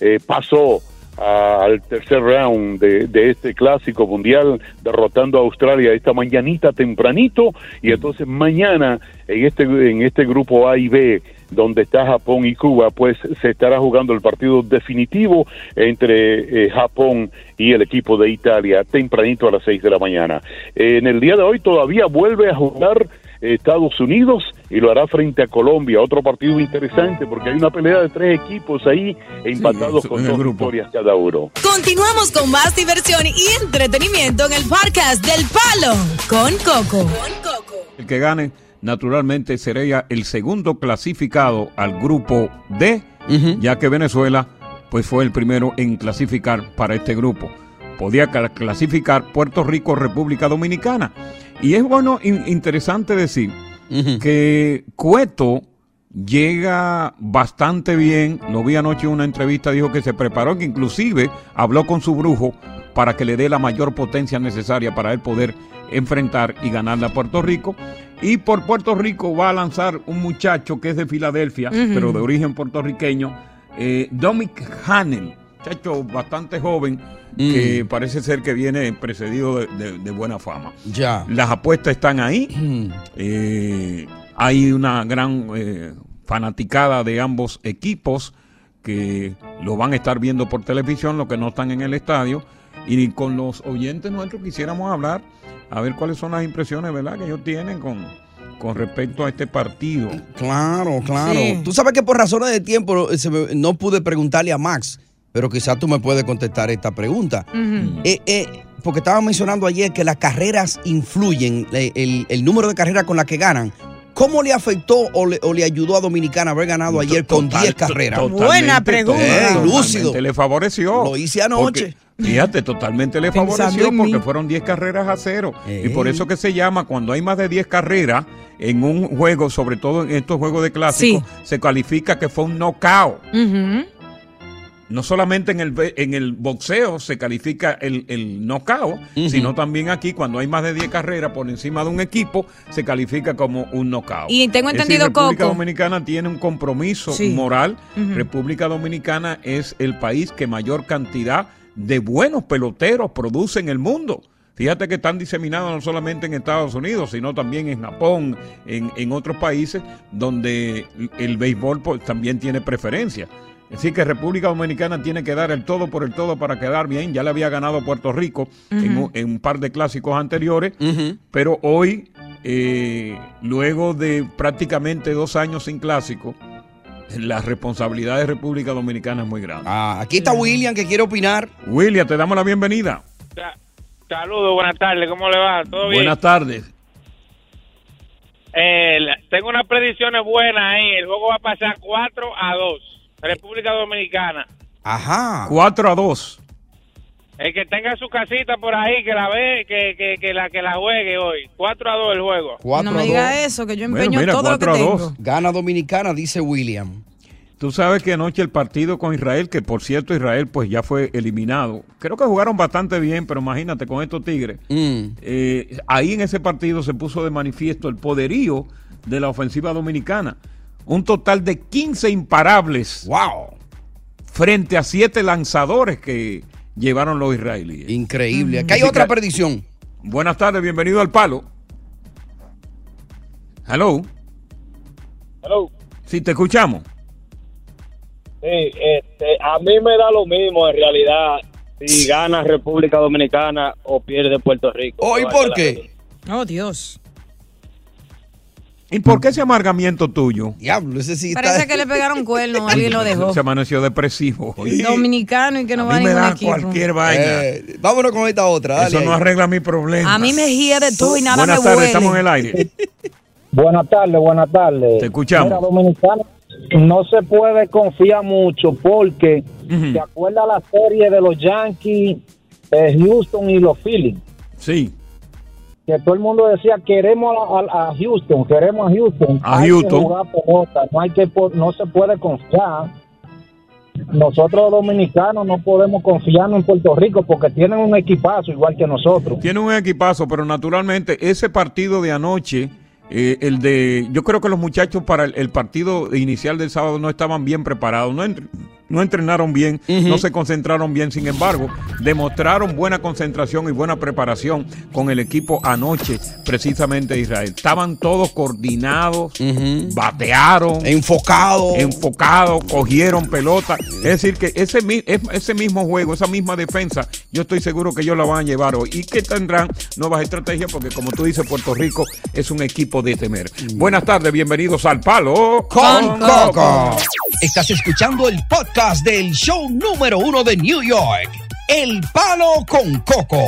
eh, pasó a- al tercer round de, de este clásico mundial, derrotando a Australia esta mañanita tempranito, y entonces mañana en este, en este grupo A y B, donde está Japón y Cuba, pues se estará jugando el partido definitivo entre eh, Japón y el equipo de Italia, tempranito a las 6 de la mañana. en el día de hoy todavía vuelve a jugar Estados Unidos y lo hará frente a Colombia. Otro partido interesante porque hay una pelea de tres equipos ahí empatados con dos victorias cada uno. Continuamos con más diversión y entretenimiento en el podcast del Palo con Coco. El que gane, naturalmente, sería el segundo clasificado al grupo D, ya que Venezuela pues fue el primero en clasificar para este grupo. Podía cla- clasificar Puerto Rico, República Dominicana. Y es bueno, in- interesante decir que Cueto llega bastante bien. Lo vi anoche en una entrevista, dijo que se preparó, que inclusive habló con su brujo para que le dé la mayor potencia necesaria para él poder enfrentar y ganarle a Puerto Rico. Y por Puerto Rico va a lanzar un muchacho que es de Filadelfia, pero de origen puertorriqueño, eh, Dominic Hanel, muchacho bastante joven, que parece ser que viene precedido de, de- de buena fama. Ya. Las apuestas están ahí. Eh, hay una gran eh, fanaticada de ambos equipos que lo van a estar viendo por televisión, los que no están en el estadio. Y con los oyentes nuestros quisiéramos hablar, a ver cuáles son las impresiones, ¿verdad?, que ellos tienen con, con respecto a este partido. Claro, claro. Sí. Tú sabes que por razones de tiempo eh, se me- no pude preguntarle a Max, pero quizás tú me puedes contestar esta pregunta. Eh, eh, porque estaba mencionando ayer que las carreras influyen, eh, el, el número de carreras con las que ganan. ¿Cómo le afectó o le, o le ayudó a Dominicana haber ganado ayer con Total- 10 carreras? totalmente, Eh, totalmente lúcido. Le favoreció. Lo hice anoche. Porque, fíjate, totalmente le Pensando favoreció porque fueron 10 carreras a cero. Y por Ey. eso que se llama, cuando hay más de 10 carreras en un juego, sobre todo en estos juegos de clásicos, se califica que fue un knockout. No solamente en el, en el boxeo se califica el, el knockout, sino también aquí, cuando hay más de 10 carreras por encima de un equipo, se califica como un knockout. Y tengo entendido, República Coco. Dominicana tiene un compromiso Sí. moral. República Dominicana es el país que mayor cantidad de buenos peloteros produce en el mundo. Fíjate que están diseminados no solamente en Estados Unidos, sino también en Japón, en, en otros países donde el béisbol pues, también tiene preferencia. Así que República Dominicana tiene que dar el todo por el todo para quedar bien. Ya le había ganado Puerto Rico en, un, en un par de clásicos anteriores, pero hoy, eh, luego de prácticamente dos años sin clásico, la responsabilidad de República Dominicana es muy grande. Ah, aquí está William que quiere opinar. William, te damos la bienvenida. Saludos, buenas tardes, ¿cómo le va? ¿Todo bien? Buenas tardes. Eh, tengo unas predicciones buenas ahí. El juego va a pasar 4 a 2. República Dominicana. Ajá. 4 a 2. El que tenga su casita por ahí, que la ve, que, que, que la que la juegue hoy. 4 a 2 el juego. Cuatro No me diga dos. eso, que yo Bueno, empeño mira, todo lo que 4 a tengo. 2. Gana Dominicana, dice William. Tú sabes que anoche el partido con Israel, que por cierto Israel pues ya fue eliminado. Creo que jugaron bastante bien, pero imagínate con estos tigres. Eh, ahí en ese partido se puso de manifiesto el poderío de la ofensiva dominicana. Un total de 15 imparables. ¡Wow! Frente a 7 lanzadores que llevaron los israelíes. Increíble. Aquí hay Así otra que- predicción. Buenas tardes, bienvenido al Palo. Hello. Hello. Sí, te escuchamos. Sí, este, a mí me da lo mismo en realidad si gana República Dominicana o pierde Puerto Rico. Oh, ¿y No, por la- qué? Oh, Dios. ¿Y por qué ese amargamiento tuyo? Diablo, ese sí Parece que le pegaron cuerno, alguien lo dejó. Se amaneció depresivo. hoy. Dominicano y que no A va a mí me ningún da equipo. cualquier vaina. Eh, vámonos con esta otra. dale Eso no arregla mi problema. A mí me hiere todo y nada Buenas me tardes, huele. estamos en el aire. Buenas tardes, buenas tardes. Te escuchamos. Mira, dominicano, no se puede confiar mucho porque se acuerda la serie de los Yankees, eh, Houston y los Phillies. Sí. Que todo el mundo decía queremos a, a- a Houston, queremos a Houston. A Hay Houston. Que jugar pelota, no hay que no se puede confiar. Nosotros los dominicanos no podemos confiarnos en Puerto Rico porque tienen un equipazo igual que nosotros. Tiene un equipazo, pero naturalmente ese partido de anoche, eh, el de, yo creo que los muchachos para el, el partido inicial del sábado no estaban bien preparados, no, no entrenaron bien, no se concentraron bien, sin embargo, demostraron buena concentración y buena preparación con el equipo anoche, precisamente de Israel. Estaban todos coordinados, batearon, enfocados, enfocados, cogieron pelota. Es decir, que ese, ese mismo juego, esa misma defensa, yo estoy seguro que ellos la van a llevar hoy y que tendrán nuevas estrategias porque como tú dices, Puerto Rico es un equipo de temer. Buenas tardes, bienvenidos al Palo Con Coco. Estás escuchando el podcast del show número uno de New York, El Palo con Coco.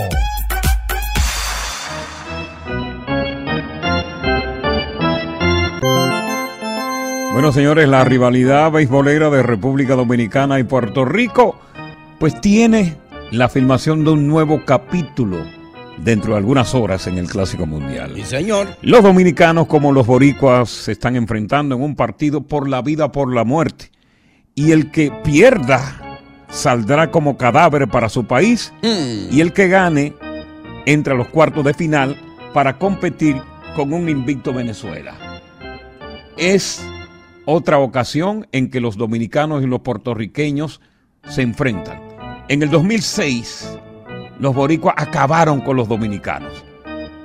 Bueno, señores, la rivalidad beisbolera de República Dominicana y Puerto Rico, pues tiene la filmación de un nuevo capítulo dentro de algunas horas en el Clásico Mundial. Sí, señor. Los dominicanos como los boricuas se están enfrentando en un partido por la vida, por la muerte. Y el que pierda saldrá como cadáver para su país y el que gane entra a los cuartos de final para competir con un invicto Venezuela. Es otra ocasión en que los dominicanos y los puertorriqueños se enfrentan. En el 2006, los boricuas acabaron con los dominicanos.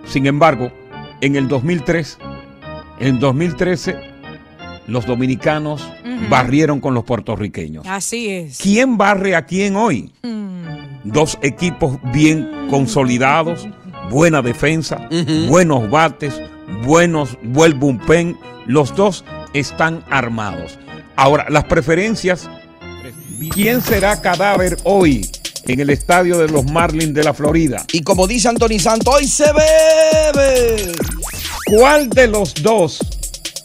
Sin embargo, en el 2003, en 2013, los dominicanos barrieron con los puertorriqueños. Así es. ¿Quién barre a quién hoy? Dos equipos bien consolidados, buena defensa, buenos bates, buenos, buen bullpen. Los dos están armados. Ahora, las preferencias. ¿Quién será cadáver hoy en el estadio de los Marlins de la Florida? Y como dice Anthony Santos, hoy se bebe. ¿Cuál de los dos,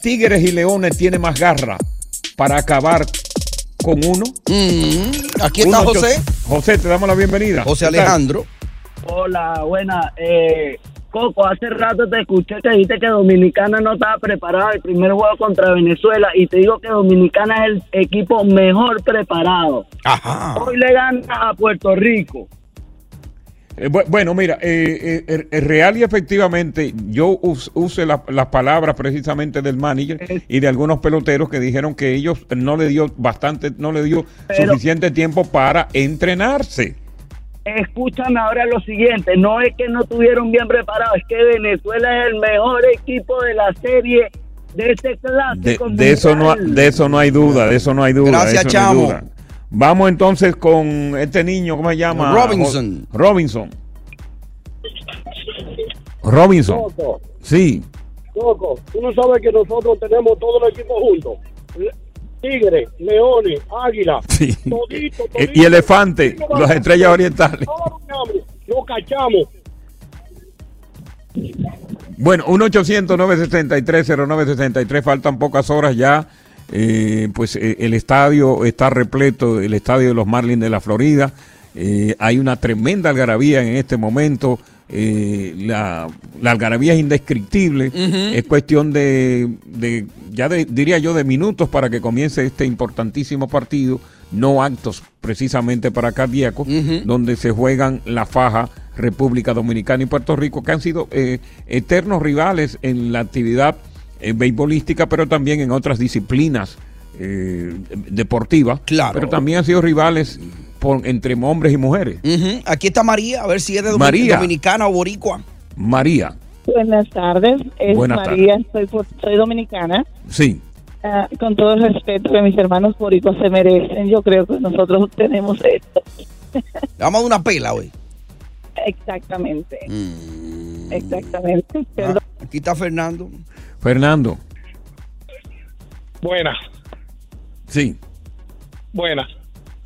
Tigres y Leones, tiene más garra para acabar con uno? aquí está Uno, José. José, te damos la bienvenida. José. Alejandro. Hola, buena. Eh, Coco, hace rato te escuché que dijiste que Dominicana no estaba preparada el primer juego contra Venezuela y te digo que Dominicana es el equipo mejor preparado. Hoy le gana a Puerto Rico. Eh, bu- bueno, mira, eh, eh, eh, real y efectivamente, yo us- use la- las palabras precisamente del manager y de algunos peloteros que dijeron que ellos no le dio bastante, no le dio Pero- suficiente tiempo para entrenarse. Escúchame ahora lo siguiente, no es que no estuvieron bien preparados, es que Venezuela es el mejor equipo de la serie de este clásico. de eso no, de eso no hay duda, de eso no hay duda. Gracias, eso no hay chamo. duda. Vamos entonces con este niño, ¿cómo se llama? Robinson. Robinson. Robinson. Coco, Sí. Coco, tú no sabes que nosotros tenemos todo el equipo juntos. Tigres, leones, águilas, Sí. todito, Y elefante, las estrellas orientales. Lo cachamos. Bueno, 1-800-963-0963, faltan pocas horas ya. eh, pues eh, el estadio está repleto, el estadio de los Marlins de la Florida. Eh, hay una tremenda algarabía en este momento. Eh, la, la algarabía es indescriptible. Es cuestión de, de, ya de- diría yo, de minutos para que comience este importantísimo partido. No actos precisamente para cardíacos, donde se juegan la faja República Dominicana y Puerto Rico, que han sido eh, eternos rivales en la actividad eh, beisbolística, pero también en otras disciplinas eh, deportivas. Claro. Pero también han sido rivales por, entre hombres y mujeres. Aquí está María, a ver si es de María. dominicana o boricua. María, Buenas tardes, es Buenas María, soy, pu- soy dominicana. sí. Ah, con todo el respeto que mis hermanos boricuas se merecen, yo creo que nosotros tenemos esto. Vamos a una pela hoy. Exactamente. Mm. Exactamente. Ah, aquí está Fernando. Fernando. Buenas, Sí. buenas.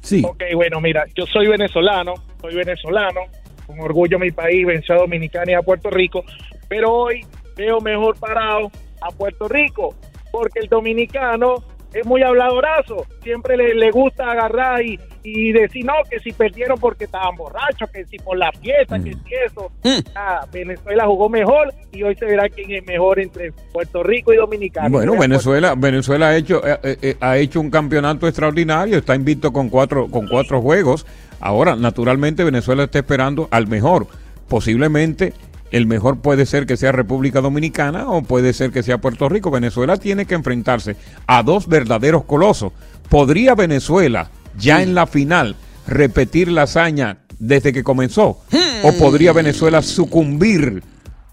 Sí. Ok, bueno, mira, yo soy venezolano, soy venezolano, con orgullo mi país, venció a Dominicana y a Puerto Rico, pero hoy veo mejor parado a Puerto Rico, porque el dominicano es muy habladorazo, siempre le, le gusta agarrar y, y decir, no, que si perdieron porque estaban borrachos, que si por la fiesta, que si eso. Ah, Venezuela jugó mejor y hoy se verá quién es mejor entre Puerto Rico y Dominicana. Bueno, Venezuela, Venezuela ha hecho, eh, eh, eh, ha hecho un campeonato extraordinario, está invicto con cuatro, con cuatro juegos. Ahora, naturalmente, Venezuela está esperando al mejor. Posiblemente el mejor puede ser que sea República Dominicana o puede ser que sea Puerto Rico. Venezuela tiene que enfrentarse a dos verdaderos colosos. ¿Podría Venezuela ya en la final repetir la hazaña desde que comenzó? ¿O podría Venezuela sucumbir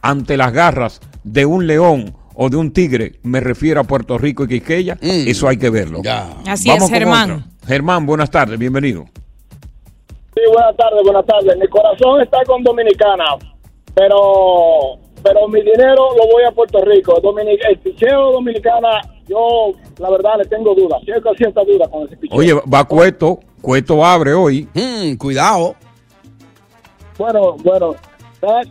ante las garras de un león o de un tigre? Me refiero a Puerto Rico y Quisqueya. Eso hay que verlo. Así Vamos es, con Germán. otra. Germán, buenas tardes, bienvenido. Sí, buenas tardes, buenas tardes. Mi corazón está con Dominicana, pero pero mi dinero lo voy a Puerto Rico. Dominic el picheo dominicana, yo la verdad le tengo dudas, cierta, cierta duda con ese picheo. Oye, va Cueto. Cueto abre hoy. cuidado. Bueno, bueno, ¿sabes?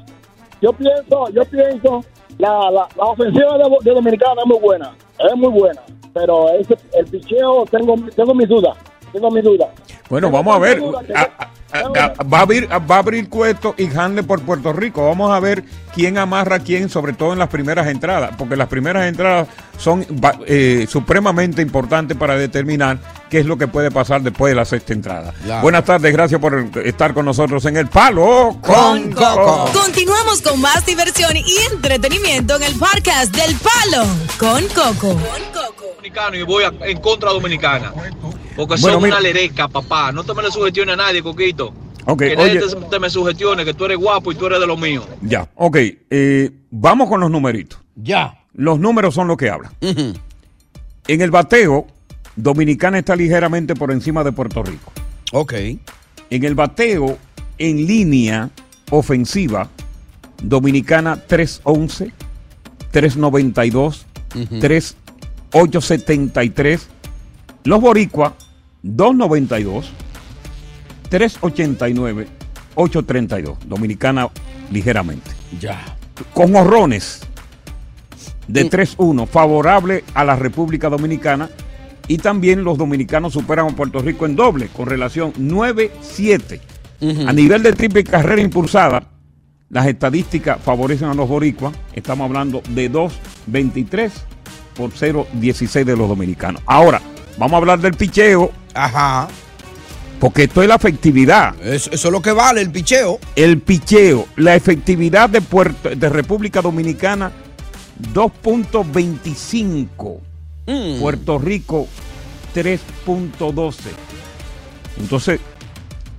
yo pienso, yo pienso, la, la, la ofensiva de, de Dominicana es muy buena, es muy buena, pero ese, el picheo tengo, tengo mis dudas, tengo mis dudas. Bueno, vamos a ver. Va, a abrir, va a abrir Cueto y Handle por Puerto Rico. Vamos a ver quién amarra a quién, sobre todo en las primeras entradas, porque las primeras entradas son eh, supremamente importantes para determinar qué es lo que puede pasar después de la sexta entrada. Claro. Buenas tardes, gracias por estar con nosotros en el Palo con Coco. Continuamos con más diversión y entretenimiento en el podcast del Palo con Coco. dominicano y voy a- en contra dominicana. Porque Bueno, son mira. una lereca, papá. No te me le sugestiones a nadie, Coquito. Ok, que oye. nadie te, te me sugestione, que tú eres guapo y tú eres de lo mío. Ya, ok. eh, vamos con los numeritos. Ya. Los números son lo que hablan. En el bateo, Dominicana está ligeramente por encima de Puerto Rico. Ok. En el bateo, en línea ofensiva, Dominicana 311, 392, 3873. Los Boricua 292, 389, 832. Dominicana ligeramente. Ya. Con horrones de 3-1, favorable a la República Dominicana. Y también los dominicanos superan a Puerto Rico en doble, con relación 9-7. A nivel de triple carrera impulsada, las estadísticas favorecen a los boricuas. Estamos hablando de 2-23 por 0-16 de los dominicanos. Ahora, vamos a hablar del picheo. Ajá. Porque esto es la efectividad. Eso, eso es lo que vale el picheo. El picheo, la efectividad de, Puerto, de República Dominicana, 2.25. Mm. Puerto Rico, 3.12. Entonces,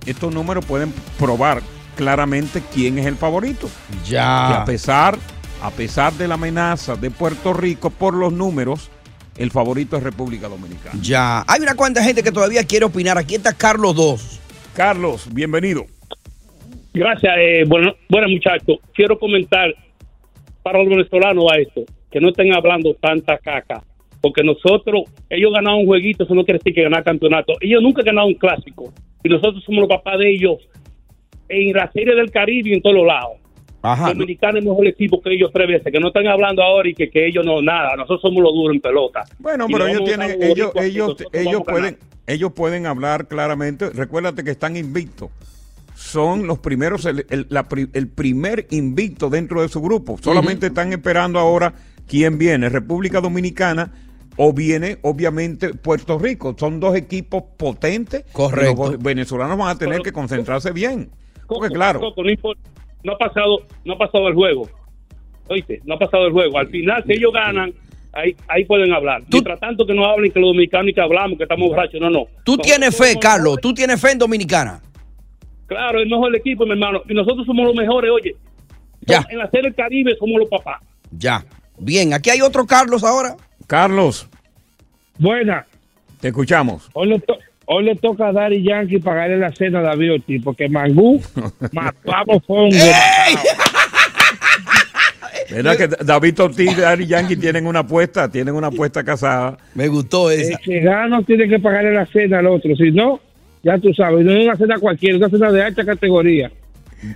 estos números pueden probar claramente quién es el favorito. Ya. Que a pesar, a pesar de la amenaza de Puerto Rico por los números, el favorito es República Dominicana. Ya. Hay una cuanta gente que todavía quiere opinar. Aquí está Carlos 2. Carlos, bienvenido. Gracias. Eh, bueno, bueno, muchachos, quiero comentar para los venezolanos a esto, que no estén hablando tanta caca, porque nosotros, ellos ganaron un jueguito, eso no quiere decir que ganar campeonato. Ellos nunca han ganado un clásico, y nosotros somos los papás de ellos en la serie del Caribe y en todos los lados. Ajá. Dominicano es mejor equipo que ellos tres veces, que no están hablando ahora y que, que ellos no, nada, nosotros somos los duros en pelota. Bueno, pero ellos tienen, ellos, ellos, ellos pueden, ellos pueden hablar claramente. Recuérdate que están invictos. Son los primeros, el, el- la pri- el primer invicto dentro de su grupo. Solamente están esperando ahora quién viene, República Dominicana o viene, obviamente, Puerto Rico. Son dos equipos potentes. Correcto. Los venezolanos van a tener que concentrarse bien. Porque claro, Coco, no, impor- no ha pasado, no ha pasado el juego. Oíste, no ha pasado el juego. Al final, si ellos ganan, ahí, ahí pueden hablar. Mientras tanto que no hablen que los dominicanos ni que hablamos, que estamos borrachos, no, no. Tú Nosotros tienes fe, somos- Carlos. Tú tienes fe en Dominicana. Claro, el mejor equipo, mi hermano. Y nosotros somos los mejores, oye. Ya. En la serie del Caribe somos los papás. Ya. Bien, aquí hay otro Carlos ahora. Carlos. Buena. Te escuchamos. Hoy le, to- hoy le toca a Daddy Yankee pagarle la cena a David Ortiz, porque Mangú, más pavo fue un ¿Verdad que David Ortiz y Ari Yankee tienen una apuesta? Tienen una apuesta casada. Me gustó El que gana tiene que pagarle la cena al otro. Si no, ya tú sabes, no es una cena cualquiera, es una cena de alta categoría.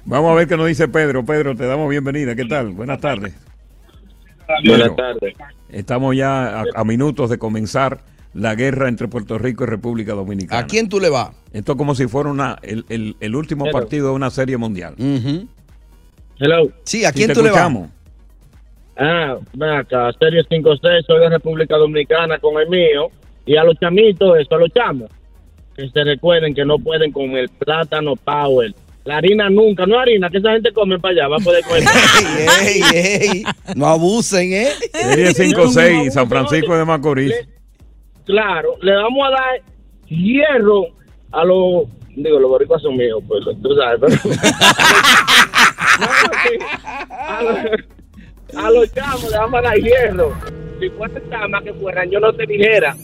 Vamos a ver qué nos dice Pedro. Pedro, te damos bienvenida. ¿Qué tal? Buenas tardes. Buenas tardes. Estamos ya a, a minutos de comenzar la guerra entre Puerto Rico y República Dominicana. ¿A quién tú le vas? Esto como si fuera una, el, el- el último Hello. partido de una serie mundial. Hello. Sí, ¿a quién tú le vas? Ah, ven acá, Serie 5-6, soy de República Dominicana con el mío. Y a los chamitos, eso, a los chamos, que se recuerden que no pueden con el plátano power. La harina nunca, no harina, que esa gente come para allá, va a poder comer. ey, ey, no abusen, ¿eh? Serie 5-6, San Francisco de Macorís. Claro, le vamos a dar hierro a los, digo, los boricuas son míos, pues, tú sabes, pero... A, los, a los chamos le vamos a dar hierro. Si fuera chama que fueran, yo no te dijera.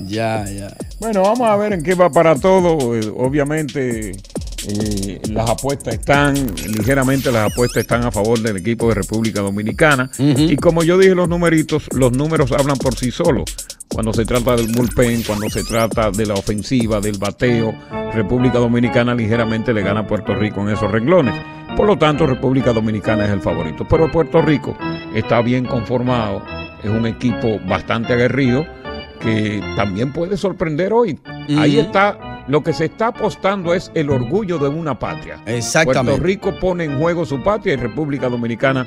Ya, ya. Bueno, vamos a ver en qué va para todo. Eh, obviamente, eh, las apuestas están, ligeramente las apuestas están a favor del equipo de República Dominicana. Y como yo dije, los numeritos, los números hablan por sí solos. Cuando se trata del bullpen, cuando se trata de la ofensiva, del bateo, República Dominicana ligeramente le gana a Puerto Rico en esos renglones. Por lo tanto, República Dominicana es el favorito. Pero Puerto Rico está bien conformado, es un equipo bastante aguerrido que también puede sorprender hoy. Ahí está, lo que se está apostando es el orgullo de una patria. Exactamente. Puerto Rico pone en juego su patria y República Dominicana